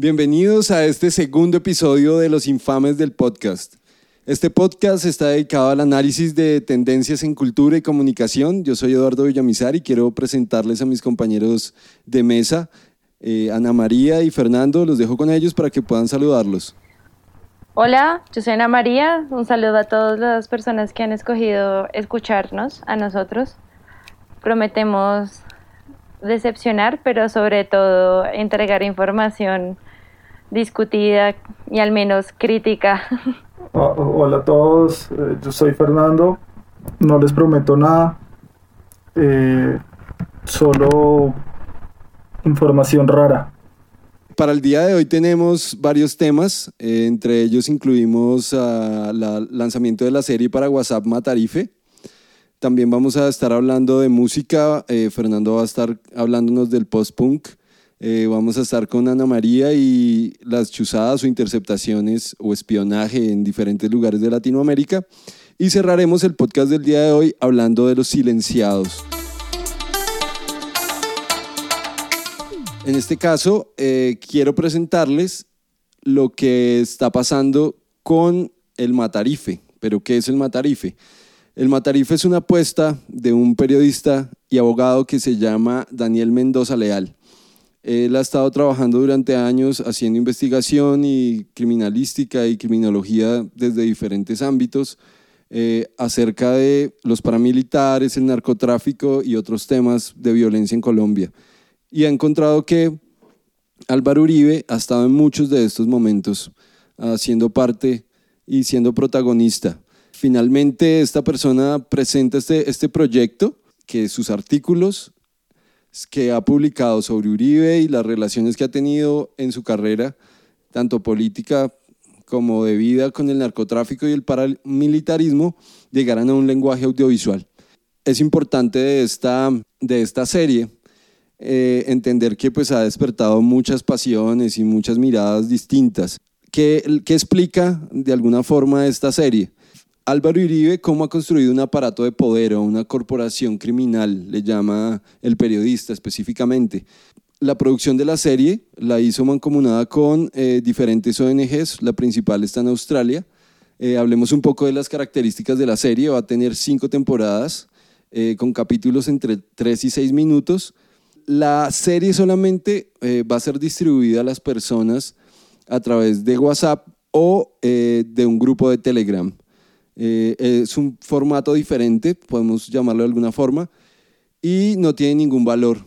Bienvenidos a este segundo episodio de Los Infames del Podcast. Este podcast está dedicado al análisis de tendencias en cultura y comunicación. Yo soy Eduardo Villamizar y quiero presentarles a mis compañeros de mesa, eh, Ana María y Fernando. Los dejo con ellos para que puedan saludarlos. Hola, yo soy Ana María. Un saludo a todas las personas que han escogido escucharnos, a nosotros. Prometemos decepcionar, pero sobre todo entregar información discutida y al menos crítica. Ah, hola a todos, eh, yo soy Fernando, no les prometo nada, eh, solo información rara. Para el día de hoy tenemos varios temas, eh, entre ellos incluimos el lanzamiento de la serie para WhatsApp Matarife. También vamos a estar hablando de música, Fernando va a estar hablándonos del post-punk. Eh, vamos a estar con Ana María y las chuzadas o interceptaciones o espionaje en diferentes lugares de Latinoamérica. Y cerraremos el podcast del día de hoy hablando de los silenciados. En este caso, eh, quiero presentarles lo que está pasando con el Matarife. ¿Pero qué es el Matarife? El Matarife es una apuesta de un periodista y abogado que se llama Daniel Mendoza Leal. Él ha estado trabajando durante años haciendo investigación y criminalística y criminología desde diferentes ámbitos eh, acerca de los paramilitares, el narcotráfico y otros temas de violencia en Colombia. Y ha encontrado que Álvaro Uribe ha estado en muchos de estos momentos siendo parte y siendo protagonista. Finalmente, esta persona presenta este, este proyecto que sus artículos que ha publicado sobre Uribe y las relaciones que ha tenido en su carrera, tanto política como de vida con el narcotráfico y el paramilitarismo, llegarán a un lenguaje audiovisual. Es importante de esta, de esta serie eh, entender que pues, ha despertado muchas pasiones y muchas miradas distintas. ¿Qué, ¿Qué explica de alguna forma esta serie? Álvaro Uribe, ¿cómo ha construido un aparato de poder o una corporación criminal? Le llama el periodista específicamente. La producción de la serie la hizo mancomunada con eh, diferentes ONGs, la principal está en Australia. Eh, hablemos un poco de las características de la serie. Va a tener cinco temporadas eh, con capítulos entre tres y seis minutos. La serie solamente va a ser distribuida a las personas a través de WhatsApp o de un grupo de Telegram. Eh, es un formato diferente, podemos llamarlo de alguna forma, y no tiene ningún valor.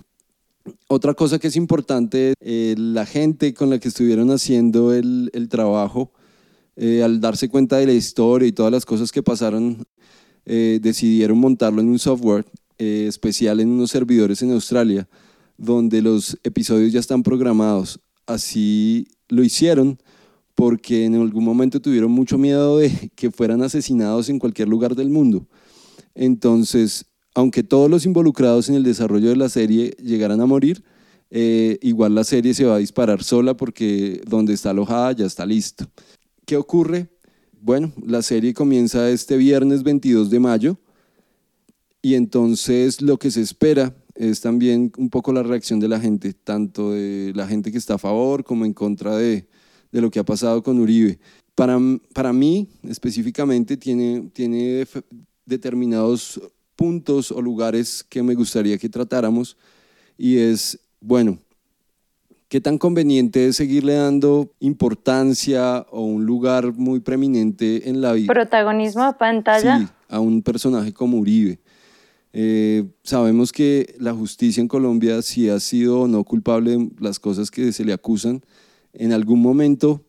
Otra cosa que es importante, eh, la gente con la que estuvieron haciendo el, el trabajo, eh, al darse cuenta de la historia y todas las cosas que pasaron, decidieron montarlo en un software especial en unos servidores en Australia, donde los episodios ya están programados. Así lo hicieron porque en algún momento tuvieron mucho miedo de que fueran asesinados en cualquier lugar del mundo. Entonces, aunque todos los involucrados en el desarrollo de la serie llegaran a morir, eh, igual la serie se va a disparar sola porque donde está alojada ya está listo. ¿Qué ocurre? Bueno, la serie comienza este viernes 22 de mayo y entonces lo que se espera es también un poco la reacción de la gente, tanto de la gente que está a favor como en contra de, de lo que ha pasado con Uribe. Para, para mí, específicamente, tiene, tiene determinados puntos o lugares que me gustaría que tratáramos y es, bueno, ¿qué tan conveniente es seguirle dando importancia o un lugar muy preeminente en la vida? Protagonismo a pantalla. Sí, a un personaje como Uribe. Eh, sabemos que la justicia en Colombia, si ha sido o no culpable de las cosas que se le acusan, en algún momento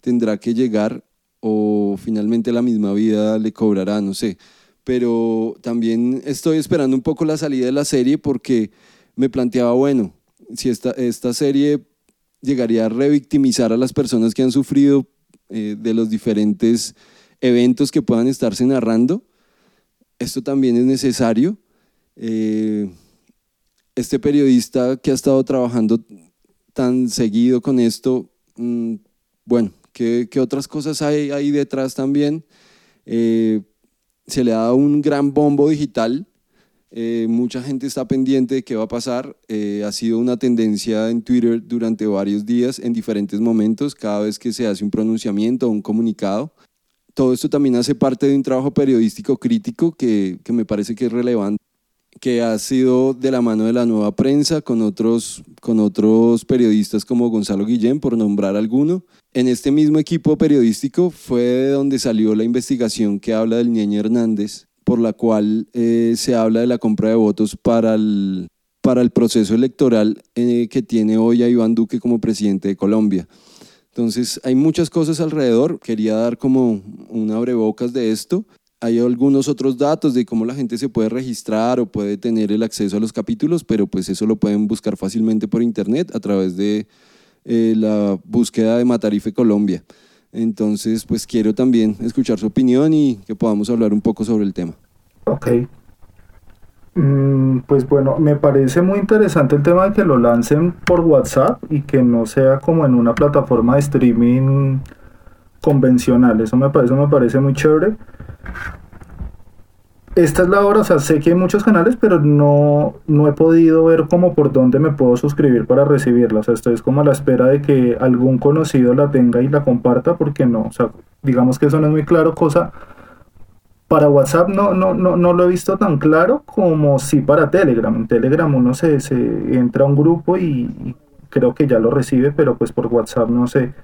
tendrá que llegar o finalmente la misma vida le cobrará, no sé. Pero también estoy esperando un poco la salida de la serie porque me planteaba, bueno, si esta, esta serie llegaría a revictimizar a las personas que han sufrido eh, de los diferentes eventos que puedan estarse narrando, esto también es necesario. Eh, este periodista que ha estado trabajando tan seguido con esto, mm, bueno, ¿qué, otras cosas hay ahí detrás también? Eh, se le dado un gran bombo digital Eh, mucha gente está pendiente de qué va a pasar. Eh, ha sido una tendencia en Twitter durante varios días, en diferentes momentos, cada vez que se hace un pronunciamiento o un comunicado. Todo esto también hace parte de un trabajo periodístico crítico que, que me parece que es relevante que ha sido de la mano de la nueva prensa con otros, con otros periodistas como Gonzalo Guillén, por nombrar alguno. En este mismo equipo periodístico fue de donde salió la investigación que habla del Ñeñe Hernández, por la cual eh, se habla de la compra de votos para el, para el proceso electoral eh, que tiene hoy a Iván Duque como presidente de Colombia. Entonces hay muchas cosas alrededor, quería dar como un abrebocas de esto. Hay algunos otros datos de cómo la gente se puede registrar o puede tener el acceso a los capítulos, pero pues eso lo pueden buscar fácilmente por internet a través de eh, la búsqueda de Matarife Colombia. Entonces, pues quiero también escuchar su opinión y que podamos hablar un poco sobre el tema. Ok. Mm, pues bueno, me parece muy interesante el tema de que lo lancen por WhatsApp y que no sea como en una plataforma de streaming convencional. Eso me parece, muy chévere esta es la hora, o sea, sé que hay muchos canales, pero no, no he podido ver como por dónde me puedo suscribir para recibirla. O sea, estoy como a la espera de que algún conocido la tenga y la comparta, porque no, o sea, digamos que eso no es muy claro, cosa... Para WhatsApp no, no, no, no lo he visto tan claro como si para Telegram. En Telegram uno se, se entra a un grupo y creo que ya lo recibe, pero pues por WhatsApp no sé.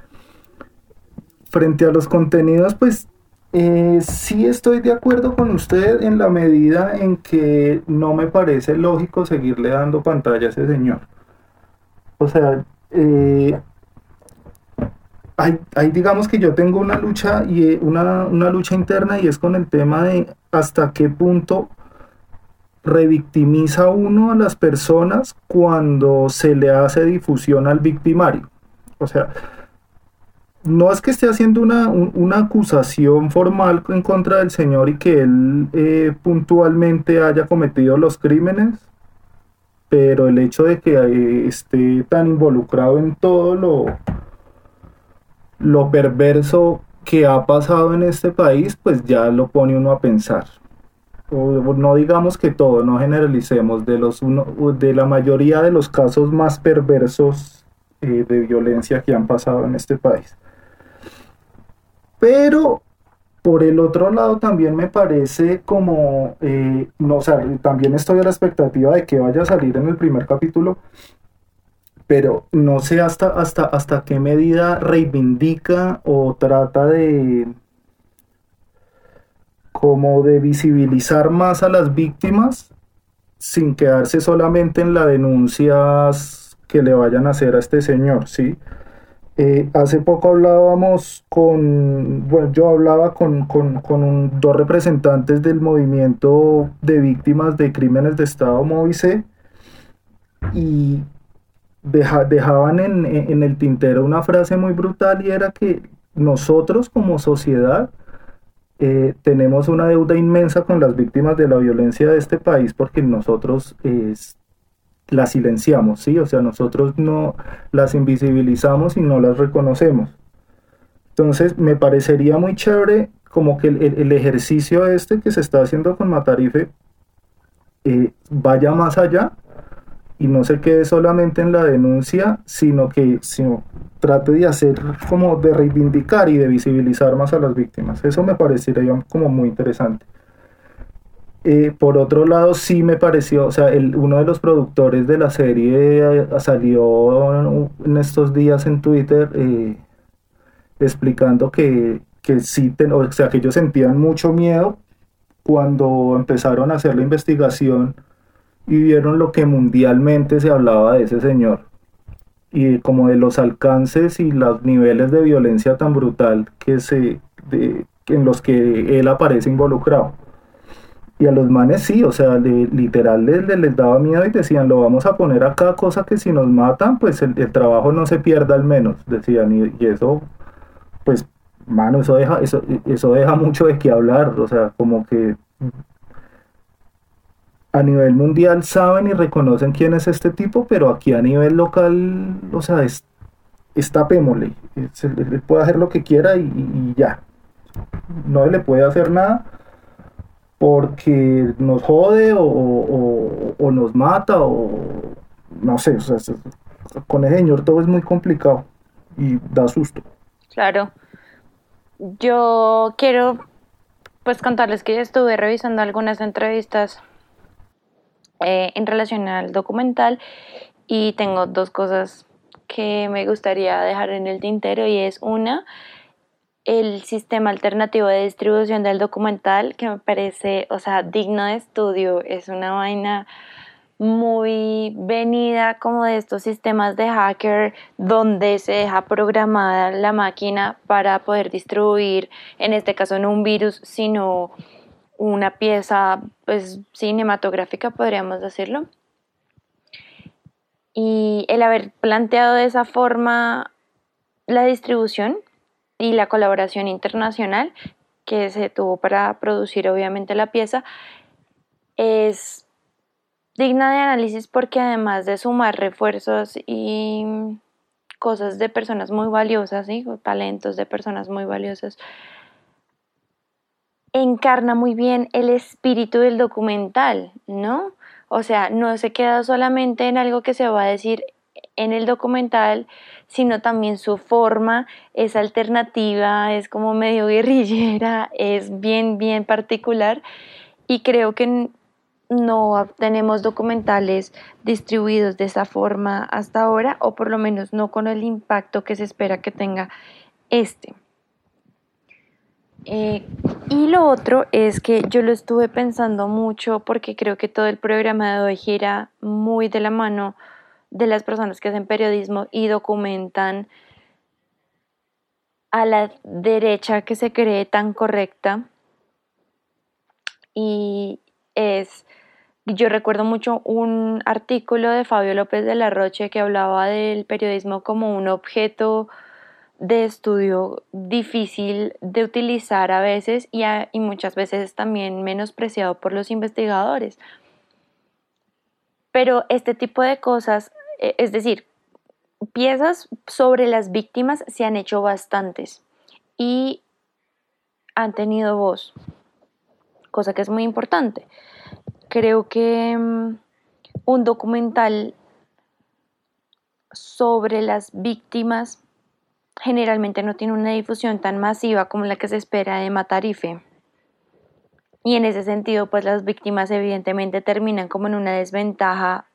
Frente a los contenidos, pues eh, sí estoy de acuerdo con usted en la medida en que no me parece lógico seguirle dando pantalla a ese señor. O sea, eh, hay, digamos que yo tengo una lucha y eh, una, una lucha interna y es con el tema de hasta qué punto revictimiza uno a las personas cuando se le hace difusión al victimario. O sea, no es que esté haciendo una, acusación formal en contra del señor y que él eh, puntualmente haya cometido los crímenes, pero el hecho de que eh, esté tan involucrado en todo lo, lo perverso que ha pasado en este país, pues ya lo pone uno a pensar. no digamos que todo, no generalicemos, de, los de la mayoría de los casos más perversos eh, de violencia que han pasado en este país. Pero por el otro lado también me parece como, eh, no, o sea, también estoy a la expectativa de que vaya a salir en el primer capítulo, pero no sé hasta, hasta, hasta qué medida reivindica o trata de como de visibilizar más a las víctimas sin quedarse solamente en las denuncias que le vayan a hacer a este señor, ¿sí? Eh, hace poco hablábamos con, bueno, yo hablaba con, dos representantes del movimiento de víctimas de crímenes de Estado Movice y dejaban en, el tintero una frase muy brutal y era que nosotros como sociedad eh, tenemos una deuda inmensa con las víctimas de la violencia de este país porque nosotros las silenciamos, ¿sí? O sea, nosotros no las invisibilizamos y no las reconocemos. Entonces, me parecería muy chévere como que el, ejercicio este que se está haciendo con Matarife eh, vaya más allá y no se quede solamente en la denuncia, sino que sino, trate de hacer como de reivindicar y de visibilizar más a las víctimas. Eso me parecería como muy interesante. Eh, por otro lado, sí me pareció, o sea, el, uno de los productores de la serie eh, salió en estos días en Twitter eh, explicando que, que sí, o sea, que ellos sentían mucho miedo cuando empezaron a hacer la investigación y vieron lo que mundialmente se hablaba de ese señor y como de los alcances y los niveles de violencia tan brutal que se en los que él aparece involucrado. Y a los manes sí, o sea, literal les, les, daba miedo y decían, lo vamos a poner acá, cosa que si nos matan, pues el, trabajo no se pierda al menos, decían. Y, eso, pues, mano, eso deja, eso, eso deja mucho de qué hablar, o sea, como que a nivel mundial saben y reconocen quién es este tipo, pero aquí a nivel local, o sea, es, tapémosle, puede hacer lo que quiera y ya, no le puede hacer nada porque nos jode o, nos mata o no sé, con el señor todo es muy complicado y da susto. Claro. Yo quiero pues contarles que ya estuve revisando algunas entrevistas eh, en relación al documental y tengo dos cosas que me gustaría dejar en el tintero y es una, el sistema alternativo de distribución del documental que me parece, o sea, digno de estudio, es una vaina muy venida como de estos sistemas de hacker donde se deja programada la máquina para poder distribuir, en este caso no un virus, sino una pieza pues cinematográfica, podríamos decirlo. Y el haber planteado de esa forma la distribución y la colaboración internacional que se tuvo para producir obviamente la pieza es digna de análisis porque además de sumar refuerzos y cosas de personas muy valiosas, talentos de personas muy valiosas, encarna muy bien el espíritu del documental, ¿no? O sea, no se queda solamente en algo que se va a decir en el documental, sino también su forma es alternativa, es como medio guerrillera, es bien, bien particular y creo que no tenemos documentales distribuidos de esa forma hasta ahora o por lo menos no con el impacto que se espera que tenga este. Eh, y lo otro es que yo lo estuve pensando mucho porque creo que todo el programa de hoy gira muy de la mano de las personas que hacen periodismo y documentan a la derecha que se cree tan correcta. Y es, yo recuerdo mucho un artículo de Fabio López de la Roche que hablaba del periodismo como un objeto de estudio difícil de utilizar a veces y, y muchas veces también menospreciado por los investigadores. Pero este tipo de cosas, es decir, piezas sobre las víctimas se han hecho bastantes y han tenido voz, cosa que es muy importante. Creo que mm, un documental sobre las víctimas generalmente no tiene una difusión tan masiva como la que se espera de Matarife. Y en ese sentido, pues las víctimas evidentemente terminan como en una desventaja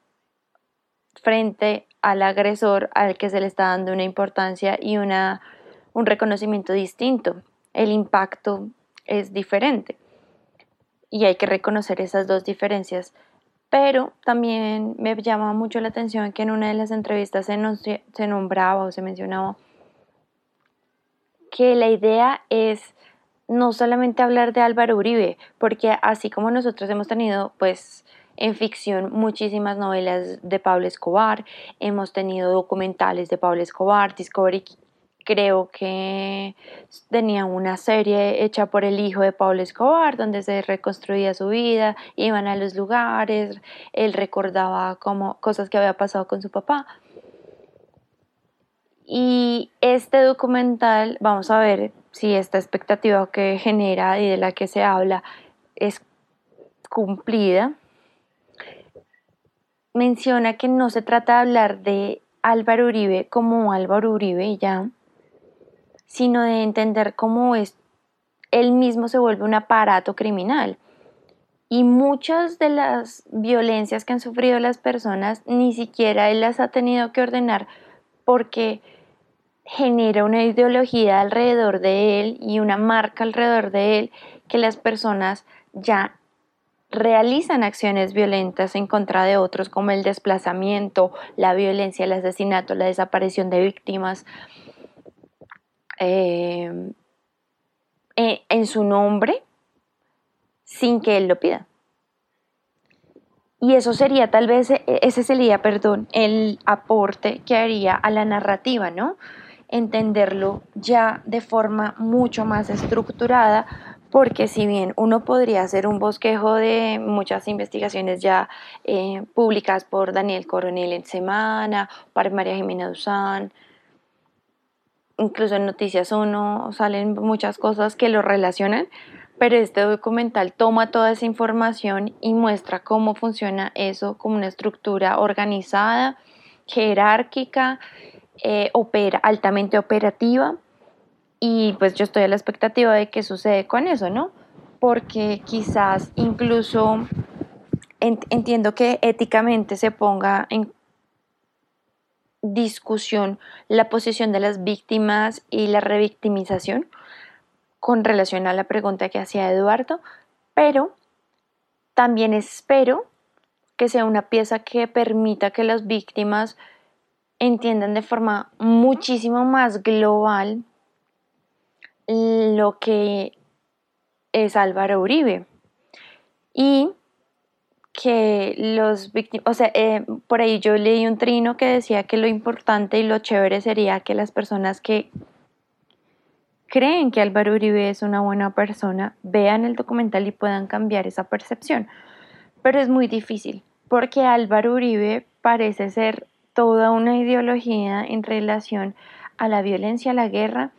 frente al agresor al que se le está dando una importancia y una, un reconocimiento distinto. El impacto es diferente y hay que reconocer esas dos diferencias. Pero también me llama mucho la atención que en una de las entrevistas se, se nombraba o se mencionaba que la idea es no solamente hablar de Álvaro Uribe, porque así como nosotros hemos tenido pues en ficción muchísimas novelas de Pablo Escobar, hemos tenido documentales de Pablo Escobar, Discovery creo que tenía una serie hecha por el hijo de Pablo Escobar donde se reconstruía su vida, iban a los lugares, él recordaba como cosas que había pasado con su papá. Y este documental, vamos a ver si esta expectativa que genera y de la que se habla es cumplida. Menciona que no se trata de hablar de Álvaro Uribe como Álvaro Uribe ya, sino de entender cómo es, él mismo se vuelve un aparato criminal. Y muchas de las violencias que han sufrido las personas ni siquiera él las ha tenido que ordenar porque genera una ideología alrededor de él y una marca alrededor de él que las personas ya realizan acciones violentas en contra de otros como el desplazamiento, la violencia, el asesinato, la desaparición de víctimas eh, eh, en su nombre sin que él lo pida. Y eso sería tal vez, e, ese sería, perdón, el aporte que haría a la narrativa, ¿no? Entenderlo ya de forma mucho más estructurada, porque si bien uno podría hacer un bosquejo de muchas investigaciones ya eh, por Daniel Coronel en Semana, para María Jimena Duzán, incluso en Noticias 1 salen muchas cosas que lo relacionan, pero este documental toma toda esa información y muestra cómo funciona eso como una estructura organizada, jerárquica, eh, opera, altamente operativa. Y pues yo estoy a la expectativa de qué sucede con eso, ¿no? Porque quizás incluso entiendo que éticamente se ponga en discusión la posición de las víctimas y la revictimización con relación a la pregunta que hacía Eduardo, pero también espero que sea una pieza que permita que las víctimas entiendan de forma muchísimo más global lo que es Álvaro Uribe. Y que los víctimas, o sea, eh, por ahí yo leí un trino que decía que lo importante y lo chévere sería que las personas que creen que Álvaro Uribe es una buena persona vean el documental y puedan cambiar esa percepción. Pero es muy difícil, porque Álvaro Uribe parece ser toda una ideología en relación a la violencia, a la guerra,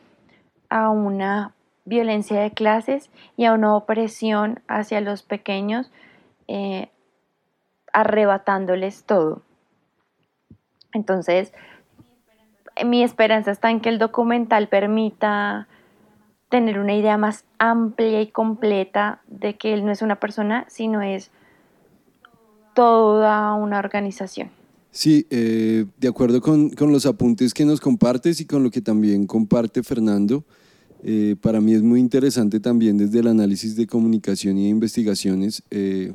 a una violencia de clases y a una opresión hacia los pequeños, eh, arrebatándoles todo. Entonces, mi esperanza está en que el documental permita tener una idea más amplia y completa de que él no es una persona, sino es toda una organización. Sí, eh, de acuerdo con, los apuntes que nos compartes y con lo que también comparte Fernando, eh, para mí es muy interesante también desde el análisis de comunicación y de investigaciones. Eh,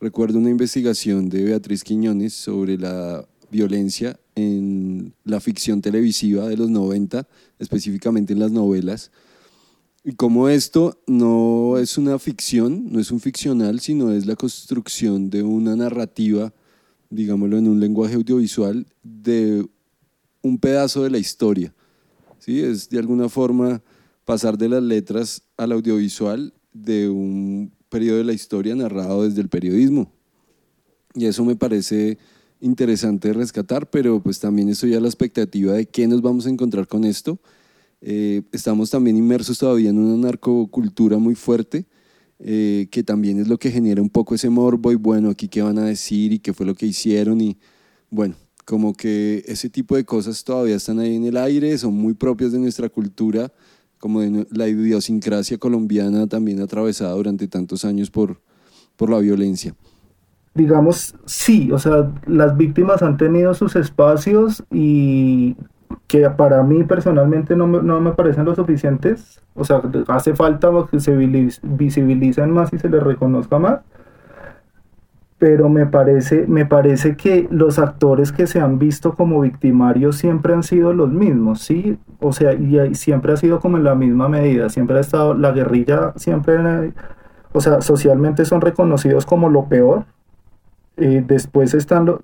recuerdo una investigación de Beatriz Quiñones sobre la violencia en la ficción televisiva de los 90, específicamente en las novelas, y cómo esto no es una ficción, no es un ficcional, sino es la construcción de una narrativa digámoslo en un lenguaje audiovisual, de un pedazo de la historia. ¿sí? Es de alguna forma pasar de las letras al audiovisual de un periodo de la historia narrado desde el periodismo. Y eso me parece interesante rescatar, pero pues también estoy a la expectativa de qué nos vamos a encontrar con esto. Eh, estamos también inmersos todavía en una narcocultura muy fuerte eh, que también es lo que genera un poco ese morbo y bueno, aquí qué van a decir y qué fue lo que hicieron y bueno, como que ese tipo de cosas todavía están ahí en el aire, son muy propias de nuestra cultura, como de la idiosincrasia colombiana también atravesada durante tantos años por, por la violencia. Digamos, sí, o sea, las víctimas han tenido sus espacios y que para mí personalmente no me, no me parecen lo suficientes. O sea, hace falta que se visibilicen más y se les reconozca más. Pero me parece, me parece que los actores que se han visto como victimarios siempre han sido los mismos, ¿sí? O sea, y, siempre ha sido como en la misma medida. Siempre ha estado, la guerrilla siempre, o sea, socialmente son reconocidos como lo peor. Eh, después, están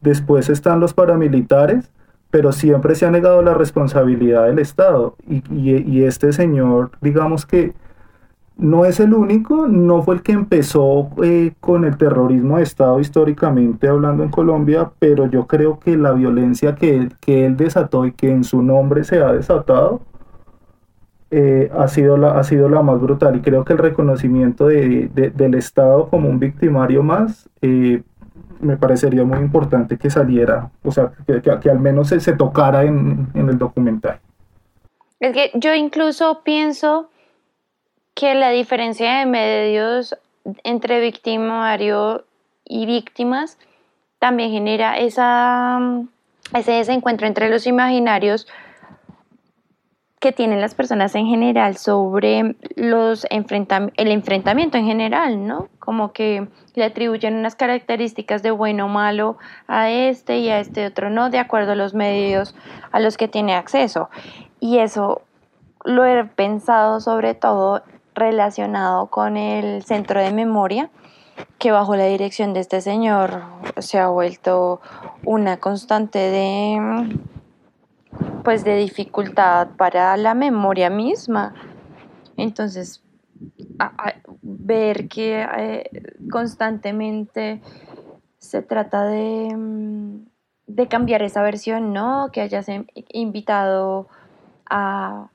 después están los paramilitares pero siempre se ha negado la responsabilidad del Estado. Y, este señor, digamos que no es el único, no fue el que empezó eh, con el terrorismo de Estado históricamente hablando en Colombia, pero yo creo que la violencia que, que él desató y que en su nombre se ha desatado, eh, ha, sido la, ha sido la más brutal. Y creo que el reconocimiento de, del Estado como un victimario más eh, me parecería muy importante que saliera, o sea, que, que, al menos se, se tocara en, en, el documental. Es que yo incluso pienso que la diferencia de medios entre victimario y víctimas también genera esa, ese desencuentro entre los imaginarios que tienen las personas en general sobre los el enfrentamiento en general, ¿no? Como que le atribuyen unas características de bueno o malo a este y a este otro no, de acuerdo a los medios a los que tiene acceso. Y eso lo he pensado sobre todo relacionado con el centro de memoria, que bajo la dirección de este señor se ha vuelto una constante de pues de dificultad para la memoria misma. Entonces, ver que eh, constantemente se trata de, mm, de, cambiar esa versión, ¿no? Que hayas invitado a,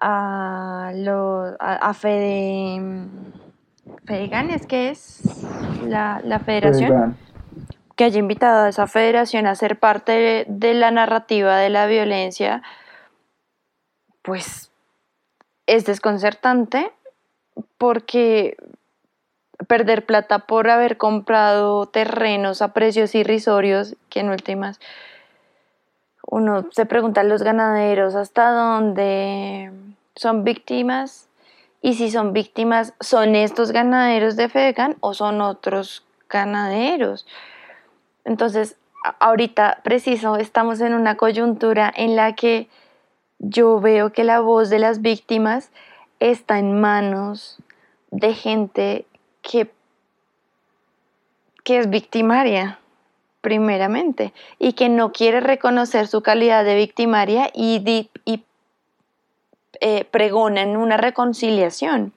a, lo, a, Fede, Fedegan, es que es la, federación, que haya invitado a esa federación a ser parte de, la narrativa de la violencia, pues es desconcertante porque perder plata por haber comprado terrenos a precios irrisorios, que en últimas uno se pregunta a los ganaderos hasta dónde son víctimas y si son víctimas, ¿son estos ganaderos de Fedegan o son otros ganaderos? Entonces, ahorita preciso, estamos en una coyuntura en la que yo veo que la voz de las víctimas está en manos de gente que, que es victimaria, primeramente, y que no quiere reconocer su calidad de victimaria y, y eh, pregonan una reconciliación.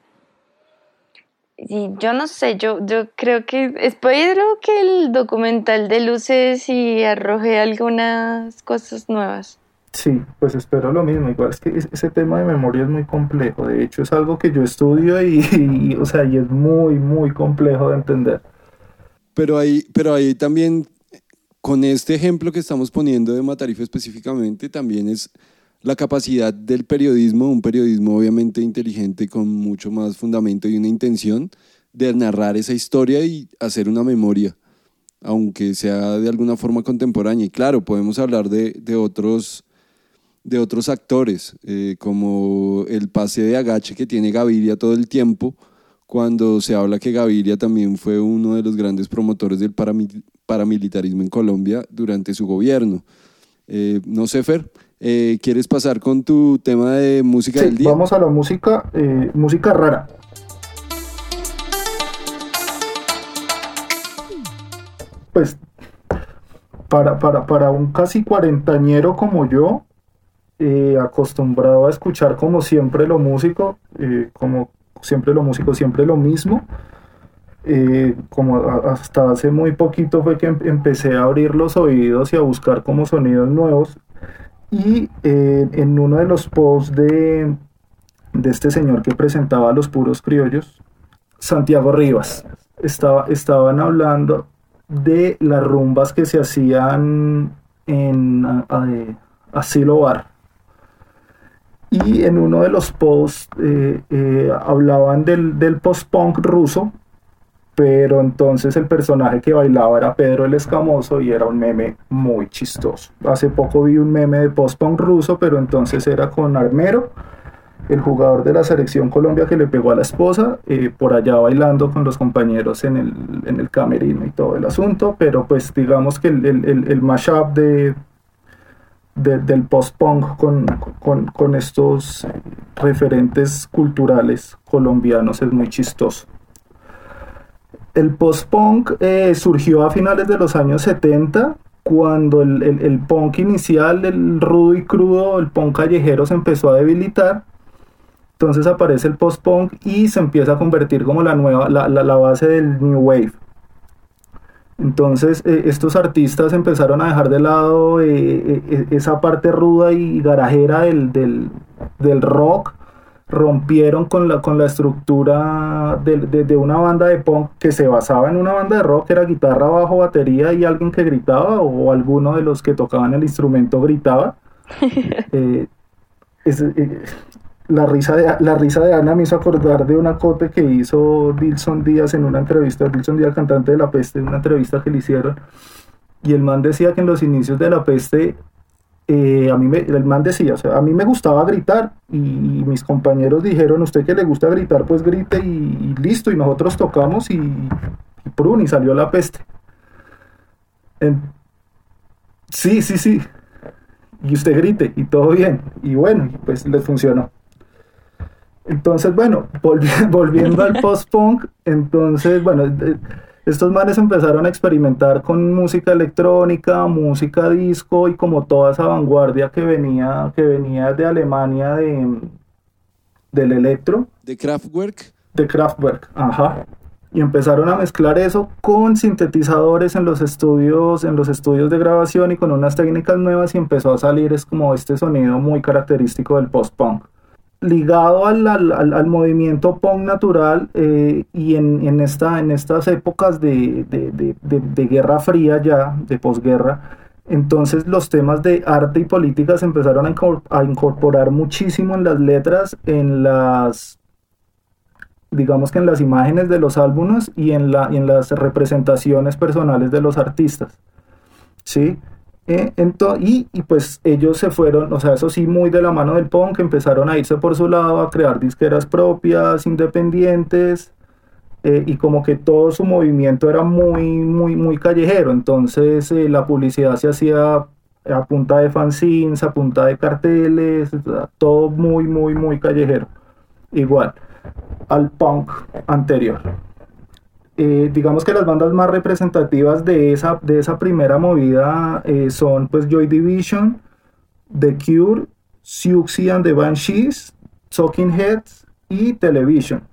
Y yo no sé, yo, yo creo que espero que el documental de luces y arroje algunas cosas nuevas. Sí, pues espero lo mismo. Igual es que ese tema de memoria es muy complejo. De hecho, es algo que yo estudio y, o sea, y es muy, muy complejo de entender. Pero ahí, pero ahí también, con este ejemplo que estamos poniendo de Matarife específicamente, también es la capacidad del periodismo, un periodismo obviamente inteligente con mucho más fundamento y una intención de narrar esa historia y hacer una memoria, aunque sea de alguna forma contemporánea. Y claro, podemos hablar de, otros, de otros actores, eh, como el pase de agache que tiene Gaviria todo el tiempo, cuando se habla que Gaviria también fue uno de los grandes promotores del paramilitarismo en Colombia durante su gobierno. Eh, no sé, Fer, eh, ¿Quieres pasar con tu tema de música del día? Vamos a la música, eh, música rara. Pues para, para, un casi cuarentañero como yo, eh, acostumbrado a escuchar como siempre lo músico, como siempre lo músico, siempre lo mismo. Como hasta hace muy poquito fue que em, empecé a abrir los oídos y a buscar como sonidos nuevos y eh, en uno de los posts de, de este señor que presentaba los puros criollos, Santiago Rivas, estaba, estaban hablando de las rumbas que se hacían en Asilo Bar. Y en uno de los posts eh, eh, hablaban del, del post-punk ruso, pero entonces el personaje que bailaba era Pedro el Escamoso y era un meme muy chistoso. Hace poco vi un meme de post-punk ruso, pero entonces era con Armero, el jugador de la selección Colombia que le pegó a la esposa, eh, por allá bailando con los compañeros en el, en el camerino y todo el asunto, pero pues digamos que el, el, el mashup de, del post-punk con, con, con estos referentes culturales colombianos es muy chistoso. El post-punk eh, surgió a finales de los años 70, cuando el, punk inicial, el rudo y crudo, el punk callejero se empezó a debilitar. Entonces aparece el post-punk y se empieza a convertir como la nueva, la, base del new wave. Entonces eh, estos artistas empezaron a dejar de lado eh, esa parte ruda y garajera del, del rock rompieron con la, con la estructura de, una banda de punk que se basaba en una banda de rock, que era guitarra, bajo, batería y alguien que gritaba o alguno de los que tocaban el instrumento gritaba. Eh, eh, la, risa de, la risa de Ana me hizo acordar de una cote que hizo Dilson Díaz en una entrevista, Dilson Díaz, cantante de La Peste, en una entrevista que le hicieron. Y el man decía que en los inicios de La Peste eh, a mí me, el man decía, o sea, a mí me gustaba gritar y, mis compañeros dijeron, usted que le gusta gritar, pues grite y, listo, y nosotros tocamos y, y prun, y salió la peste. sí, sí, sí. Y usted grite y todo bien. Y bueno, pues les funcionó. Entonces, bueno, volviendo al post-punk, entonces, bueno, estos manes empezaron a experimentar con música electrónica, música disco y como toda esa vanguardia que venía, que venía de Alemania de, del electro. De Kraftwerk. De Kraftwerk, ajá. Y empezaron a mezclar eso con sintetizadores en los estudios, en los estudios de grabación y con unas técnicas nuevas y empezó a salir es como este sonido muy característico del post-punk. Ligado al, al, movimiento punk natural eh, y en, en, esta, en estas épocas de, de, de, Guerra Fría ya, de posguerra, entonces los temas de arte y política se empezaron a incorporar muchísimo en las letras, en las digamos que en las imágenes de los álbumes y en, la, en las representaciones personales de los artistas. ¿sí? Eh, y, pues ellos se fueron, o sea, eso sí, muy de la mano del punk, empezaron a irse por su lado, a crear disqueras propias, independientes, eh, y como que todo su movimiento era muy, muy, muy callejero. Entonces eh, la publicidad se hacía a punta de fanzines, a punta de carteles, todo muy, muy, muy callejero. Igual al punk anterior. Eh, digamos que las bandas más representativas de esa, de esa primera movida eh, son pues Joy Division, The Cure, Siouxsie and the Banshees, Talking Heads y Television.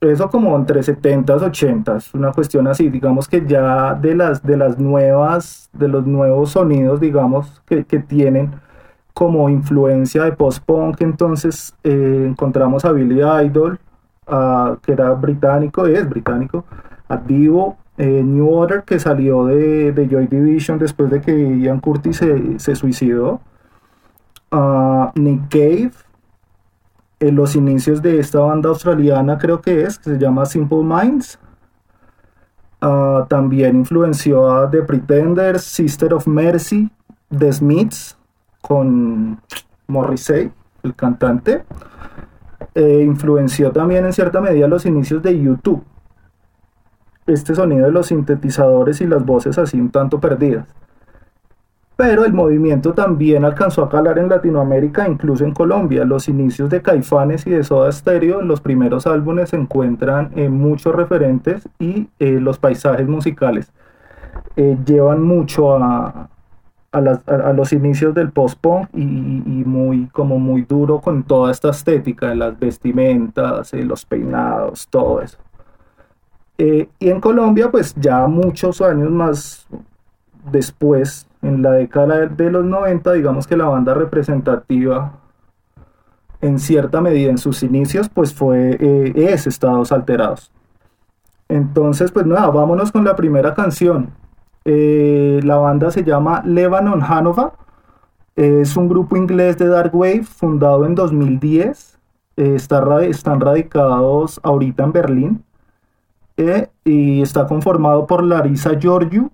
Eso como entre 70s, 80s, una cuestión así, digamos que ya de las, de las nuevas, de los nuevos sonidos, digamos, que, que tienen como influencia de post-punk, entonces eh, encontramos a Billy Idol, que era británico, es británico, a Divo, New Order, que salió de, Joy Division después de que Ian Curtis se, suicidó, a Nick Cave, en los inicios de esta banda australiana creo que es, que se llama Simple Minds, también influenció a The Pretenders, Sister of Mercy, The Smiths, con Morrissey, el cantante, eh, influenció también en cierta medida los inicios de YouTube. Este sonido de los sintetizadores y las voces así un tanto perdidas. Pero el movimiento también alcanzó a calar en Latinoamérica, incluso en Colombia. Los inicios de Caifanes y de Soda Stereo, en los primeros álbumes se encuentran en muchos referentes y eh, los paisajes musicales eh, llevan mucho a, a, los inicios del post-punk y, muy, como muy duro con toda esta estética de las vestimentas, eh, los peinados, todo eso. Eh, y en Colombia, pues ya muchos años más después, en la década de los 90, digamos que la banda representativa en cierta medida en sus inicios, pues fue, eh, es Estados Alterados. Entonces, pues nada, vámonos con la primera canción. Eh, la banda se llama Lebanon Hanover. Es un grupo inglés de Dark Wave fundado en 2010. Eh, están radicados ahorita en Berlín. Eh, y está conformado por Larissa Georgiou,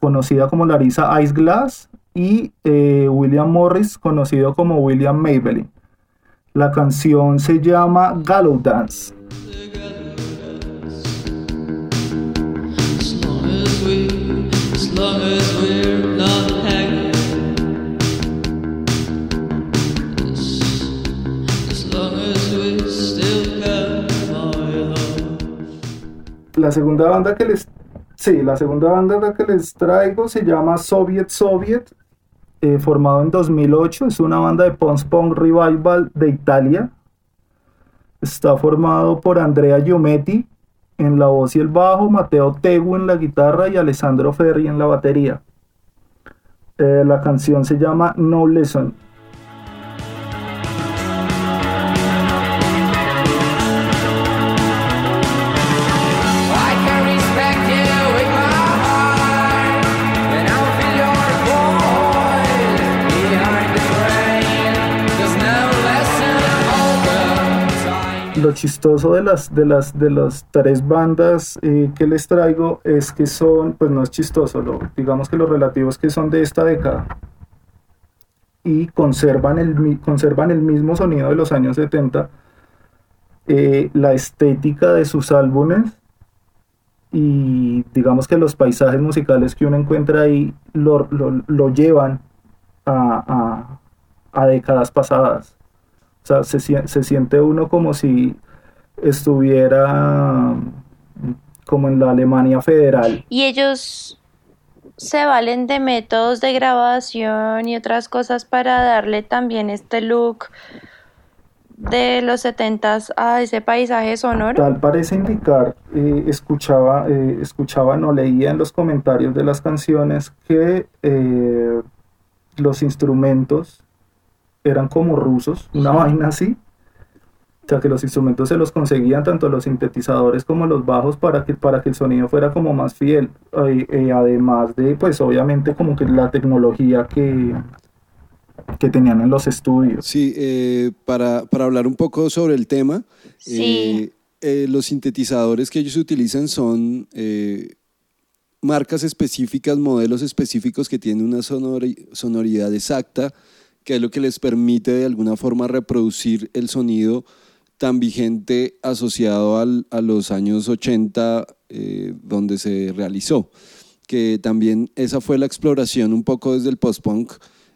conocida como Larissa Ice Glass, y William Morris, conocido como William Maybelline. La canción se llama Gallow Dance. La segunda banda que les sí, la segunda banda que les traigo se llama Soviet Soviet, eh, formado en 2008, es una banda de post punk revival de Italia. Está formado por Andrea Giometti, en la voz y el bajo, Mateo Tegu en la guitarra y Alessandro Ferri en la batería. Eh, la canción se llama No Lesson. Lo chistoso de las, de las, de las tres bandas eh, que les traigo es que son, pues no es chistoso, lo, digamos que lo relativo es que son de esta década y conservan el, conservan el mismo sonido de los años 70, eh, la estética de sus álbumes y digamos que los paisajes musicales que uno encuentra ahí lo, llevan a, a décadas pasadas. O sea, se, se siente uno como si estuviera como en la Alemania federal. Y ellos se valen de métodos de grabación y otras cosas para darle también este look de los setentas a ese paisaje sonoro. Tal parece indicar, eh, escuchaba, eh, escuchaba, no leía en los comentarios de las canciones que eh, los instrumentos eran como rusos, una vaina así. O sea, que los instrumentos se los conseguían tanto los sintetizadores como los bajos para que, para que el sonido fuera como más fiel. Eh, además de, pues obviamente como que la tecnología que, que tenían en los estudios. Sí, eh, para, para, hablar un poco sobre el tema, sí. Eh, los sintetizadores que ellos utilizan son marcas específicas, modelos específicos que tienen una sonoridad exacta, que es lo que les permite de alguna forma reproducir el sonido tan vigente asociado al, a los años 80 eh, donde se realizó. Que también esa fue la exploración un poco desde el post-punk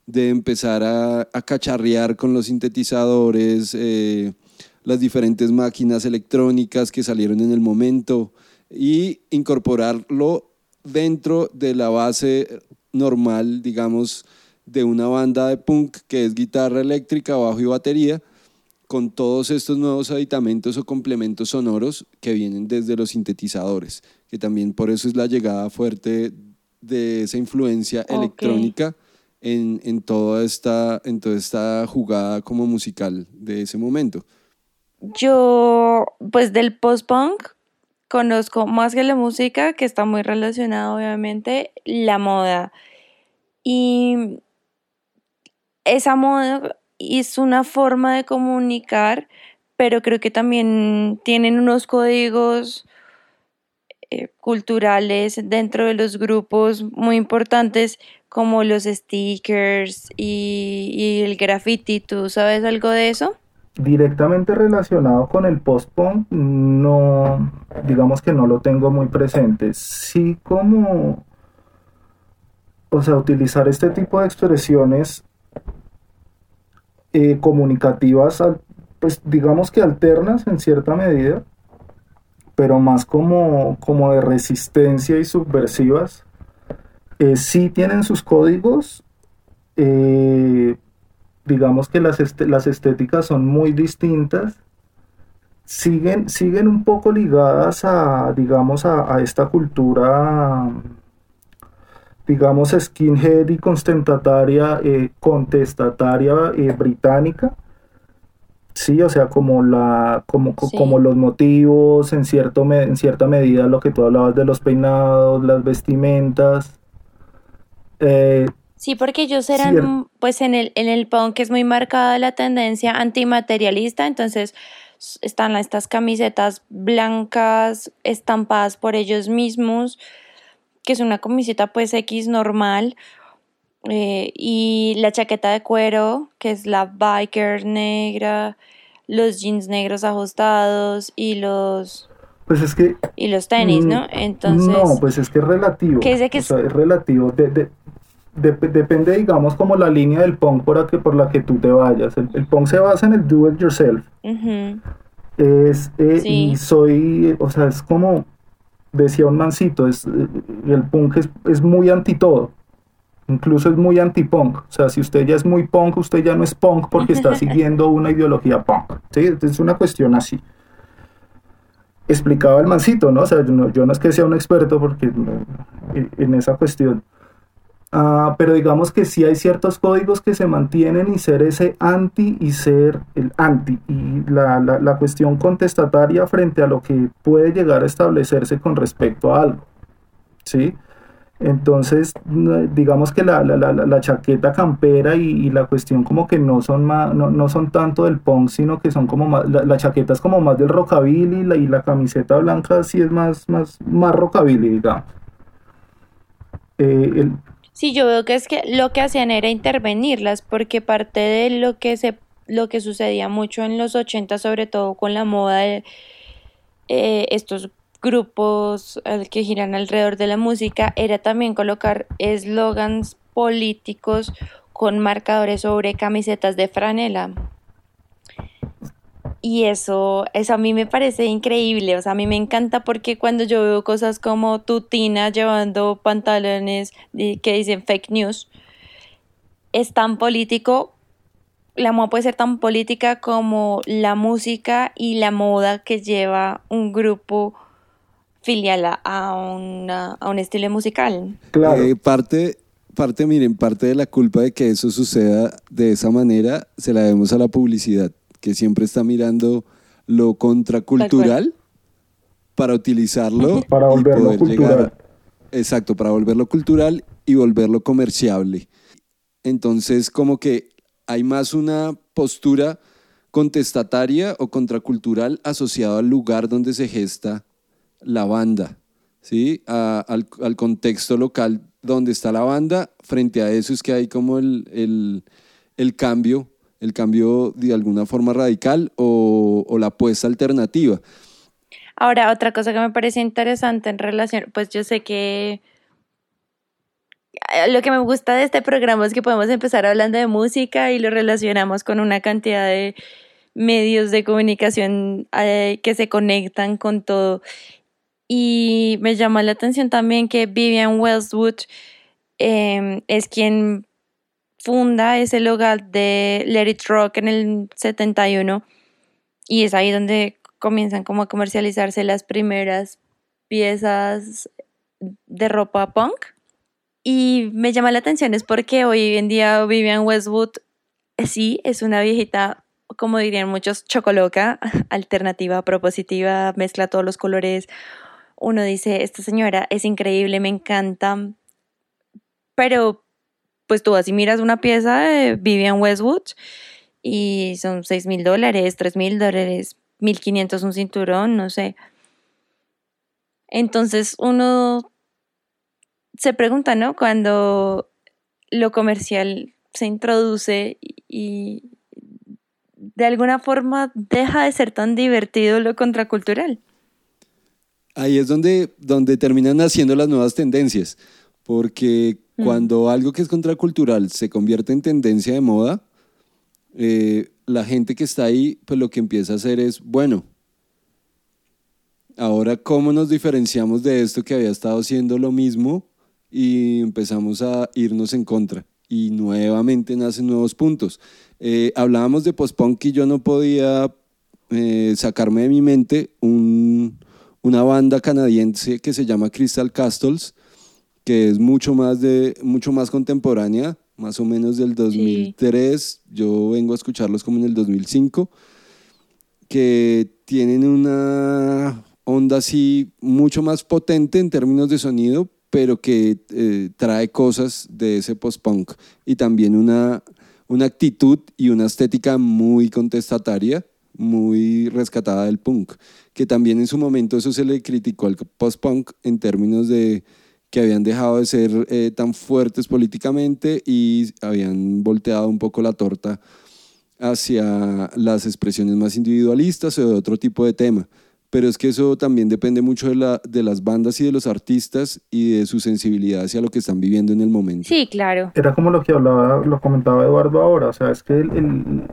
de empezar a, a, cacharrear con los sintetizadores, eh, las diferentes máquinas electrónicas que salieron en el momento y incorporarlo dentro de la base normal, digamos, de una banda de punk que es guitarra eléctrica, bajo y batería, con todos estos nuevos aditamentos o complementos sonoros que vienen desde los sintetizadores, que también por eso es la llegada fuerte de esa influencia electrónica en, en, toda esta, en toda esta jugada como musical de ese momento. Yo, pues del post-punk, conozco más que la música, que está muy relacionada obviamente, la moda. Y esa moda es una forma de comunicar, pero creo que también tienen unos códigos eh, culturales dentro de los grupos muy importantes como los stickers y, el graffiti. ¿Tú sabes algo de eso? Directamente relacionado con el post-punk, no, digamos que no lo tengo muy presente. Sí como, o sea, utilizar este tipo de expresiones eh, comunicativas, pues digamos que alternas en cierta medida, pero más como, como de resistencia y subversivas. Eh, sí tienen sus códigos, eh, digamos que las, las estéticas son muy distintas, siguen, siguen un poco ligadas a, digamos, a esta cultura digamos, skinhead y contestataria, eh, contestataria eh, británica. Sí, o sea, como, la, como, como los motivos, en, cierto en cierta medida lo que tú hablabas de los peinados, las vestimentas. Eh, sí, porque ellos eran, pues en el, en el punk es muy marcada la tendencia antimaterialista, entonces están estas camisetas blancas estampadas por ellos mismos, que es una camiseta pues X normal. Eh, y la chaqueta de cuero, que es la biker negra, los jeans negros ajustados y los... Pues es que... Y los tenis, ¿no? Mm, Entonces... No, pues es que es relativo. ¿Qué es, que es? relativo. depende, digamos, como la línea del punk por la que, por la que tú te vayas. El, punk se basa en el do it yourself. Es, eh, Y soy, o sea, es como decía un mancito, es, eh, el punk es, muy anti todo. Incluso es muy anti-punk. O sea, si usted ya es muy punk, usted ya no es punk porque está siguiendo una ideología punk. ¿sí? Es una cuestión así. Explicaba el mancito, ¿no? O sea, yo no, es que sea un experto porque en esa cuestión. Ah, pero digamos que sí hay ciertos códigos que se mantienen y ser ese anti y ser el anti. Y la, la, cuestión contestataria frente a lo que puede llegar a establecerse con respecto a algo. ¿Sí? Entonces, digamos que la, la, la chaqueta campera y, la cuestión como que no son, más, no, no, son tanto del punk, sino que son como más, la, chaqueta es como más del rockabilly y la, y la camiseta blanca sí es más, más, más rockabilly, digamos. Eh, el, Sí, yo veo que es que lo que hacían era intervenirlas, porque parte de lo que se lo que sucedía mucho en los 80, sobre todo con la moda de eh, estos grupos que giran alrededor de la música, era también colocar eslogans políticos con marcadores sobre camisetas de franela. Y eso, eso a mí me parece increíble, o sea, a mí me encanta porque cuando yo veo cosas como Tutina llevando pantalones que dicen fake news, es tan político, la moda puede ser tan política como la música y la moda que lleva un grupo filial a, a un estilo musical. Claro. Eh, parte, parte, miren, parte de la culpa de que eso suceda de esa manera se la debemos a la publicidad, que siempre está mirando lo contracultural para utilizarlo para volverlo y poder cultural. llegar. Exacto, para volverlo cultural y volverlo comerciable. Entonces, como que hay más una postura contestataria o contracultural asociada al lugar donde se gesta la banda, ¿sí? al, contexto local donde está la banda. Frente a eso es que hay como el, cambio, el cambio de alguna forma radical o, la apuesta alternativa. Ahora, otra cosa que me parece interesante en relación, pues yo sé que eh, lo que me gusta de este programa es que podemos empezar hablando de música y lo relacionamos con una cantidad de medios de comunicación eh, que se conectan con todo. Y me llama la atención también que Vivian Westwood em, es quien funda ese lugar de Let Rock en el 71 y es ahí donde comienzan como a comercializarse las primeras piezas de ropa punk. Y me llama la atención es porque hoy en día Vivian Westwood sí es una viejita, como dirían muchos, chocoloca, alternativa, propositiva, mezcla todos los colores. Uno dice, esta señora es increíble, me encanta. Pero pues tú así miras una pieza de Vivian Westwood y son 6 mil dólares, 3 mil dólares, 1500 un cinturón, no sé. Entonces uno se pregunta, ¿no? Cuando lo comercial se introduce y, de alguna forma deja de ser tan divertido lo contracultural. Ahí es donde, donde terminan naciendo las nuevas tendencias, porque mm. cuando algo que es contracultural se convierte en tendencia de moda, eh, la gente que está ahí, pues lo que empieza a hacer es, bueno, ahora cómo nos diferenciamos de esto que había estado haciendo lo mismo y empezamos a irnos en contra. Y nuevamente nacen nuevos puntos. Eh, hablábamos de post-punk y yo no podía eh, sacarme de mi mente una banda canadiense que se llama Crystal Castles, que es mucho más, de, mucho más contemporánea, más o menos del 2003, yo vengo a escucharlos como en el 2005, que tienen una onda así mucho más potente en términos de sonido, pero que eh, trae cosas de ese post-punk y también una, una actitud y una estética muy contestataria, muy rescatada del punk, que también en su momento eso se le criticó al post-punk en términos de que habían dejado de ser eh, tan fuertes políticamente y habían volteado un poco la torta hacia las expresiones más individualistas o de otro tipo de tema. Pero es que eso también depende mucho de, la, de las bandas y de los artistas y de su sensibilidad hacia lo que están viviendo en el momento. Sí, claro. Era como lo que hablaba, lo comentaba Eduardo ahora, o sea, es que el,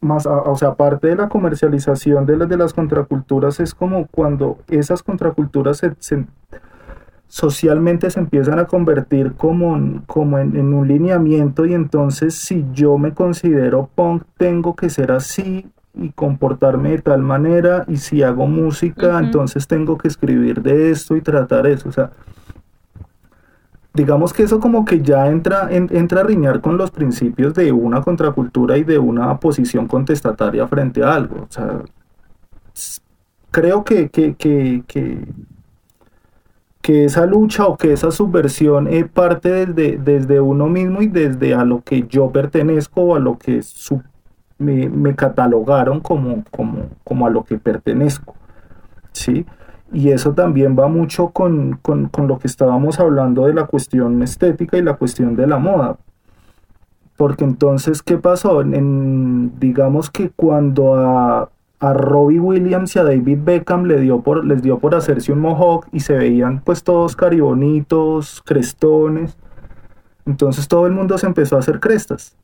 más, o sea, aparte de la comercialización de las, de las contraculturas, es como cuando esas contraculturas se, se socialmente se empiezan a convertir como, como en, un lineamiento y entonces si yo me considero punk tengo que ser así y comportarme de tal manera y si hago música entonces tengo que escribir de esto y tratar eso, o sea, digamos que eso como que ya entra, entra a riñar con los principios de una contracultura y de una posición contestataria frente a algo, o sea, creo que, que, que que esa lucha o que esa subversión parte desde, desde uno mismo y desde a lo que yo pertenezco o a lo que me, catalogaron como, como, como, a lo que pertenezco. ¿sí? Y eso también va mucho con, con, con, lo que estábamos hablando de la cuestión estética y la cuestión de la moda. Porque entonces, ¿qué pasó? Digamos que cuando a, a Robbie Williams y a David Beckham le dio por, les dio por hacerse un mohawk y se veían pues todos caribonitos, crestones. Entonces todo el mundo se empezó a hacer crestas.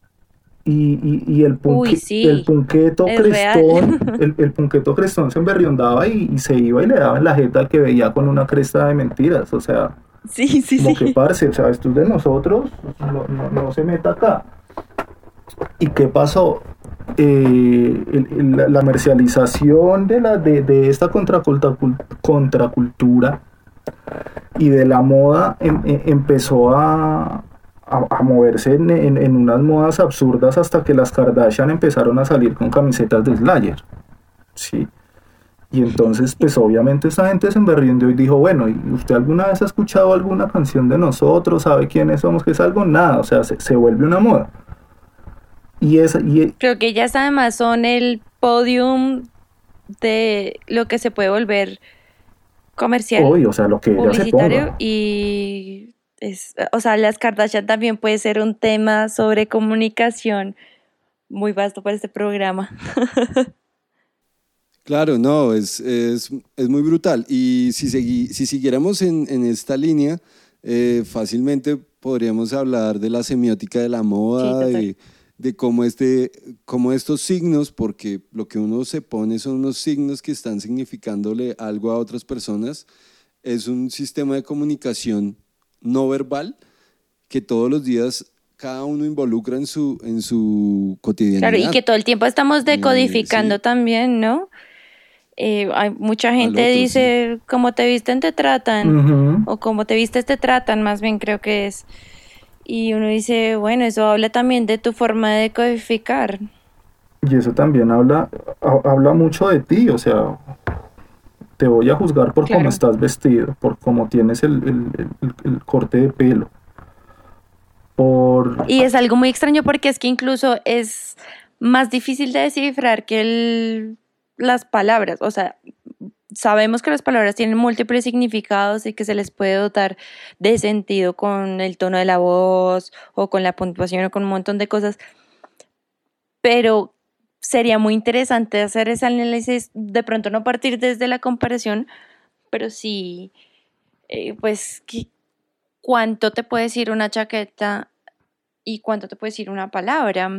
Y, y, el, el punqueto crestón, el, el, punqueto crestón se emberriondaba y, y, se iba y le daba en la jeta al que veía con una cresta de mentiras. O sea, sí, sí, como sí. que parce, o sea, esto es de nosotros, no, no, no se meta acá. ¿Y qué pasó? Eh, la, comercialización de, la, de, esta contracultura, y de la moda em, em, empezó a, a, moverse en, en, unas modas absurdas hasta que las Kardashian empezaron a salir con camisetas de Slayer. Sí. Y entonces, pues obviamente esa gente se emberriendo y dijo, bueno, ¿y usted alguna vez ha escuchado alguna canción de nosotros? ¿Sabe quiénes somos? ¿Qué es algo? Nada, o sea, se, vuelve una moda. Y esa, y... E Creo que ellas además son el podium de lo que se puede volver comercial. o sea, lo que publicitario y es, o sea, las Kardashian también puede ser un tema sobre comunicación muy vasto para este programa. Claro, no, es, es, es, muy brutal. Y si, si siguiéramos en, en esta línea, eh, fácilmente podríamos hablar de la semiótica de la moda, de, de, cómo, este, cómo estos signos, porque lo que uno se pone son unos signos que están significándole algo a otras personas, es un sistema de comunicación no verbal que todos los días cada uno involucra en su, en su cotidianidad. Claro, y que todo el tiempo estamos decodificando también, ¿no? Eh, hay mucha gente dice, como te visten te tratan, o como te vistes te tratan, más bien creo que es. Y uno dice, bueno, eso habla también de tu forma de decodificar. Y eso también habla, habla mucho de ti, o sea, te voy a juzgar por cómo estás vestido, por cómo tienes el, corte de pelo. Por... Y es algo muy extraño porque es que incluso es más difícil de descifrar que las palabras. O sea, sabemos que las palabras tienen múltiples significados y que se les puede dotar de sentido con el tono de la voz o con la puntuación o con un montón de cosas. Pero sería muy interesante hacer ese análisis, de pronto no partir desde la comparación, pero sí, eh, pues, cuánto te puede decir una chaqueta y cuánto te puede decir una palabra,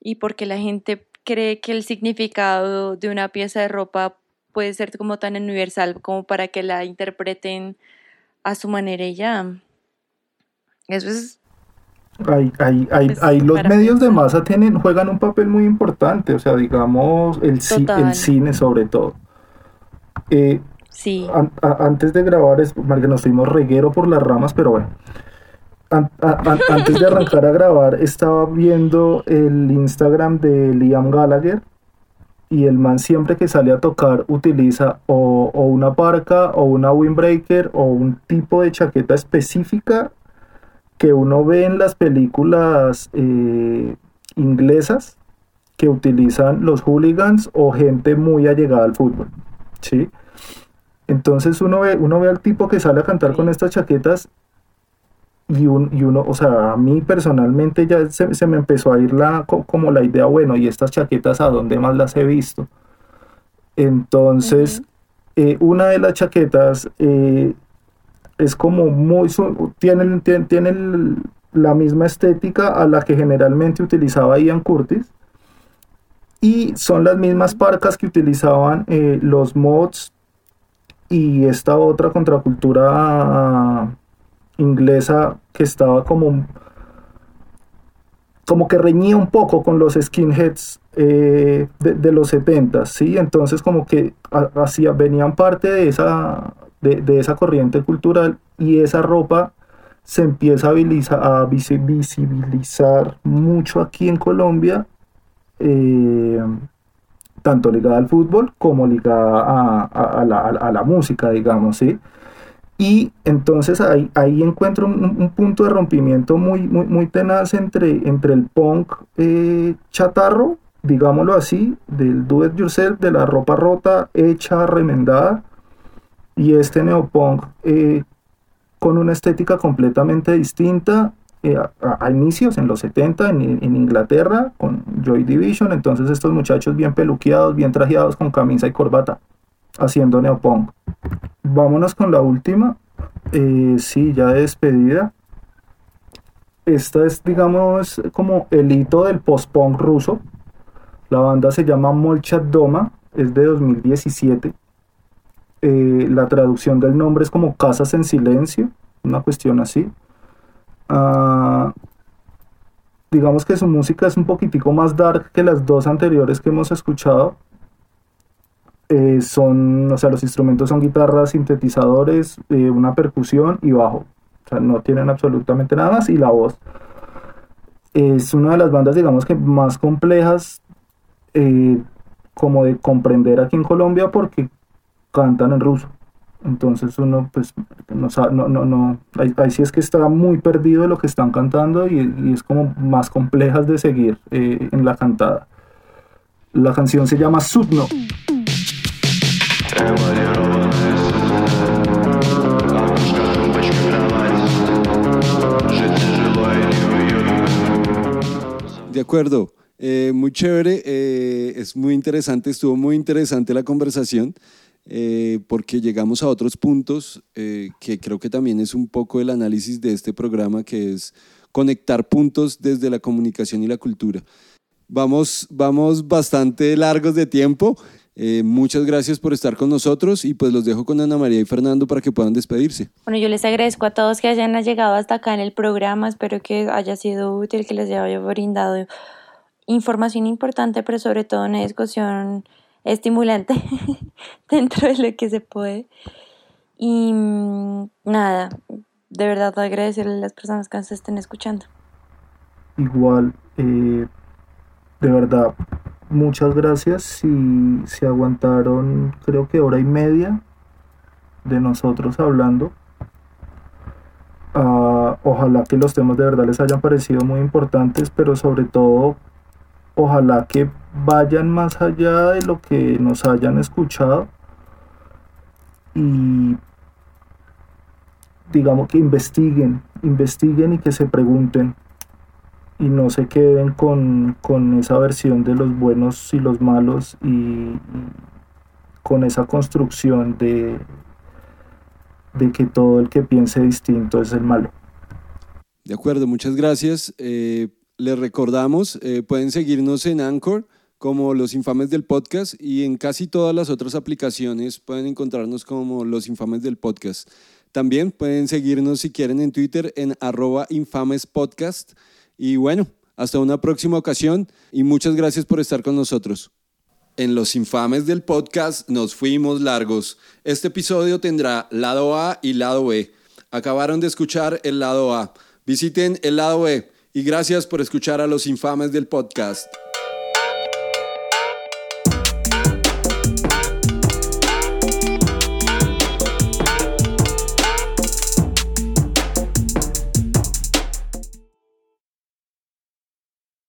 y porque la gente cree que el significado de una pieza de ropa puede ser como tan universal como para que la interpreten a su manera y ya. Eso es Ahí, ahí, ahí, ahí los medios de masa tienen, juegan un papel muy importante, o sea, digamos, el, el cine sobre todo. Eh, sí. antes de grabar, es, que nos fuimos reguero por las ramas, pero bueno. antes de arrancar a grabar, estaba viendo el Instagram de Liam Gallagher y el man siempre que sale a tocar utiliza o, o una parca o una windbreaker o un tipo de chaqueta específica que uno ve en las películas eh, inglesas que utilizan los hooligans o gente muy allegada al fútbol, ¿sí? Entonces uno ve, uno ve al tipo que sale a cantar con estas chaquetas y, uno, o sea, a mí personalmente ya se, me empezó a ir la, como la idea, bueno, ¿y estas chaquetas a dónde más las he visto? Entonces, eh, una de las chaquetas eh, es como muy, tiene, tiene, la misma estética a la que generalmente utilizaba Ian Curtis y son las mismas parcas que utilizaban eh, los mods y esta otra contracultura inglesa que estaba como como que reñía un poco con los skinheads eh, de, los 70, ¿sí? Entonces como que hacía, venían parte de esa, de, esa corriente cultural y esa ropa se empieza a, visibilizar mucho aquí en Colombia, eh, tanto ligada al fútbol como ligada a, la, música, digamos, ¿sí? Y entonces ahí, ahí encuentro un, punto de rompimiento muy, muy, tenaz entre, entre el punk eh, chatarro, digámoslo así, del do it yourself, de la ropa rota, hecha, remendada, y este neopunk eh, con una estética completamente distinta eh, a, inicios en los 70 en, Inglaterra con Joy Division, entonces estos muchachos bien peluqueados, bien trajeados con camisa y corbata haciendo neopunk. Vámonos con la última, eh, sí, ya de despedida. Esta es, digamos, como el hito del post-punk ruso. La banda se llama Molchat Doma, es de 2017. Eh, la traducción del nombre es como Casas en Silencio, una cuestión así. Ah, digamos que su música es un poquitico más dark que las dos anteriores que hemos escuchado. Eh, son, o sea, los instrumentos son guitarras, sintetizadores, eh, una percusión y bajo. O sea, no tienen absolutamente nada más y la voz. Es una de las bandas, digamos que más complejas eh, como de comprender aquí en Colombia porque cantan en ruso. Entonces uno pues no no, no, no ahí, sí es que está muy perdido de lo que están cantando y, es como más complejas de seguir en la cantada. La canción se llama Sudno. De acuerdo, eh, muy chévere, eh, es muy interesante, estuvo muy interesante la conversación. Eh, porque llegamos a otros puntos que creo que también es un poco el análisis de este programa, que es conectar puntos desde la comunicación y la cultura. Vamos, vamos bastante largos de tiempo. Eh, muchas gracias por estar con nosotros y pues los dejo con Ana María y Fernando para que puedan despedirse. Bueno, yo les agradezco a todos que hayan llegado hasta acá en el programa. Espero que haya sido útil, que les haya brindado información importante, pero sobre todo una discusión estimulante dentro de lo que se puede. Y mm, nada, de verdad agradecerle a las personas que nos estén escuchando. Igual, eh, de verdad, muchas gracias. Si se aguantaron, creo que hora y media de nosotros hablando. Ah, ojalá que los temas de verdad les hayan parecido muy importantes, pero sobre todo, ojalá que vayan más allá de lo que nos hayan escuchado y digamos que investiguen, investiguen y que se pregunten y no se queden con, esa versión de los buenos y los malos y, con esa construcción de, de que todo el que piense distinto es el malo. De acuerdo, muchas gracias. Eh, les recordamos, eh, pueden seguirnos en Anchor como Los Infames del Podcast y en casi todas las otras aplicaciones pueden encontrarnos como Los Infames del Podcast. También pueden seguirnos si quieren en Twitter en arroba infamespodcast. Y bueno, hasta una próxima ocasión y muchas gracias por estar con nosotros. En los infames del podcast nos fuimos largos. Este episodio tendrá lado A y lado B. Acabaron de escuchar el lado A. Visiten el lado B y gracias por escuchar a los infames del podcast.